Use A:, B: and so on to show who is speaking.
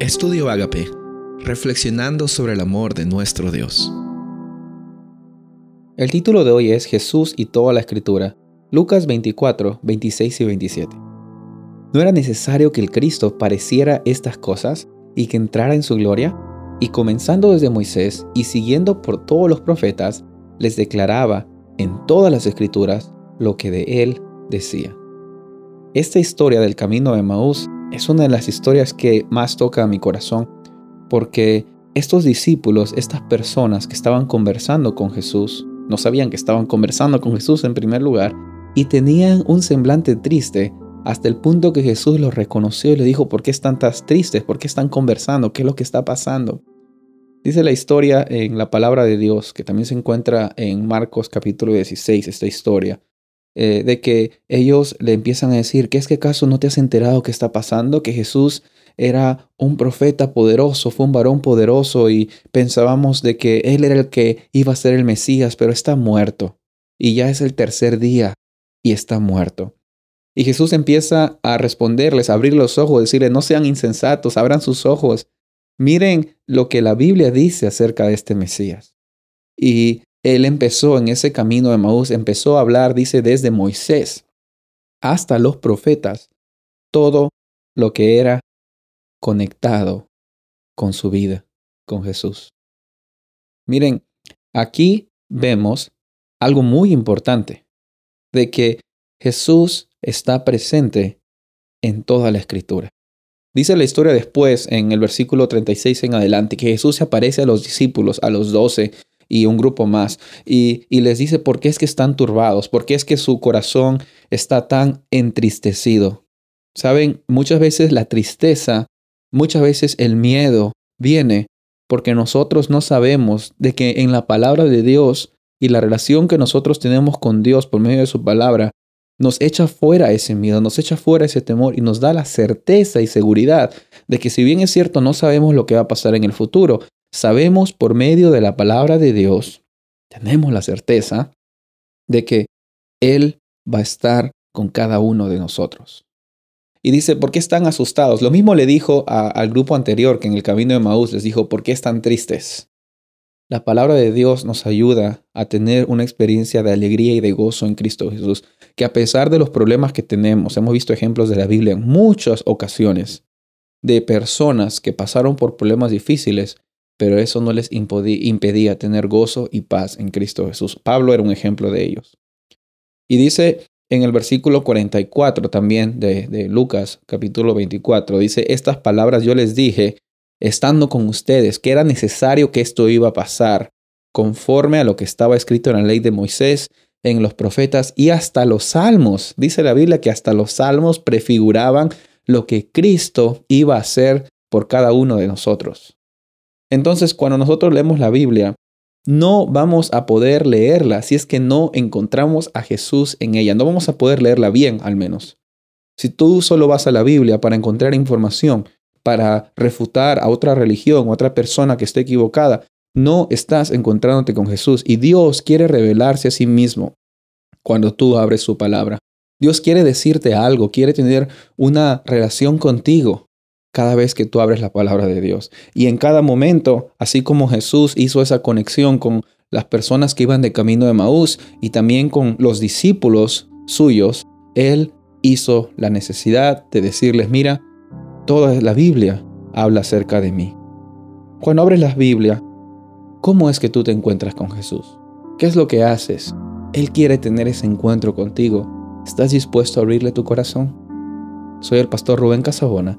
A: Estudio Agape, reflexionando sobre el amor de nuestro Dios.
B: El título de hoy es Jesús y toda la escritura, Lucas 24, 26 y 27. ¿No era necesario que el Cristo pareciera estas cosas y que entrara en su gloria? Y comenzando desde Moisés y siguiendo por todos los profetas, les declaraba en todas las escrituras lo que de él decía. Esta historia del camino de Maús es una de las historias que más toca a mi corazón, porque estos discípulos, estas personas que estaban conversando con Jesús, no sabían que estaban conversando con Jesús en primer lugar, y tenían un semblante triste hasta el punto que Jesús los reconoció y le dijo, ¿por qué están tan tristes? ¿Por qué están conversando? ¿Qué es lo que está pasando? Dice la historia en la palabra de Dios, que también se encuentra en Marcos capítulo 16, esta historia, eh, de que ellos le empiezan a decir, ¿qué es que acaso no te has enterado qué está pasando? Que Jesús era un profeta poderoso, fue un varón poderoso y pensábamos de que él era el que iba a ser el Mesías, pero está muerto. Y ya es el tercer día y está muerto. Y Jesús empieza a responderles, a abrir los ojos, decirles, no sean insensatos, abran sus ojos. Miren lo que la Biblia dice acerca de este Mesías. Y él empezó en ese camino de Maús, empezó a hablar, dice, desde Moisés hasta los profetas, todo lo que era conectado con su vida, con Jesús. Miren, aquí vemos algo muy importante, de que Jesús está presente en toda la escritura. Dice la historia después, en el versículo 36 en adelante, que Jesús se aparece a los discípulos, a los doce, y un grupo más. Y, les dice por qué es que están turbados, por qué es que su corazón está tan entristecido. Saben, muchas veces la tristeza, muchas veces el miedo viene porque nosotros no sabemos de que en la palabra de Dios y la relación que nosotros tenemos con Dios por medio de su palabra, nos echa fuera ese miedo, nos echa fuera ese temor y nos da la certeza y seguridad de que si bien es cierto no sabemos lo que va a pasar en el futuro, sabemos por medio de la palabra de Dios, tenemos la certeza de que Él va a estar con cada uno de nosotros. Y dice, ¿por qué están asustados? Lo mismo le dijo al grupo anterior que en el camino de Maús les dijo, ¿por qué están tristes? La palabra de Dios nos ayuda a tener una experiencia de alegría y de gozo en Cristo Jesús, que a pesar de los problemas que tenemos, hemos visto ejemplos de la Biblia en muchas ocasiones, de personas que pasaron por problemas difíciles, pero eso no les impedía tener gozo y paz en Cristo Jesús. Pablo era un ejemplo de ellos. Y dice en el versículo 44 también de, de Lucas capítulo 24, dice, estas palabras yo les dije, estando con ustedes, que era necesario que esto iba a pasar, conforme a lo que estaba escrito en la ley de Moisés, en los profetas y hasta los salmos. Dice la Biblia que hasta los salmos prefiguraban lo que Cristo iba a hacer por cada uno de nosotros. Entonces, cuando nosotros leemos la Biblia, no vamos a poder leerla si es que no encontramos a Jesús en ella. No vamos a poder leerla bien, al menos. Si tú solo vas a la Biblia para encontrar información, para refutar a otra religión a otra persona que esté equivocada, no estás encontrándote con Jesús. Y Dios quiere revelarse a sí mismo cuando tú abres su palabra. Dios quiere decirte algo, quiere tener una relación contigo cada vez que tú abres la palabra de Dios. Y en cada momento, así como Jesús hizo esa conexión con las personas que iban de camino de Maús y también con los discípulos suyos, Él hizo la necesidad de decirles, mira, toda la Biblia habla acerca de mí. Cuando abres la Biblia, ¿cómo es que tú te encuentras con Jesús? ¿Qué es lo que haces? Él quiere tener ese encuentro contigo. ¿Estás dispuesto a abrirle tu corazón? Soy el pastor Rubén Casabona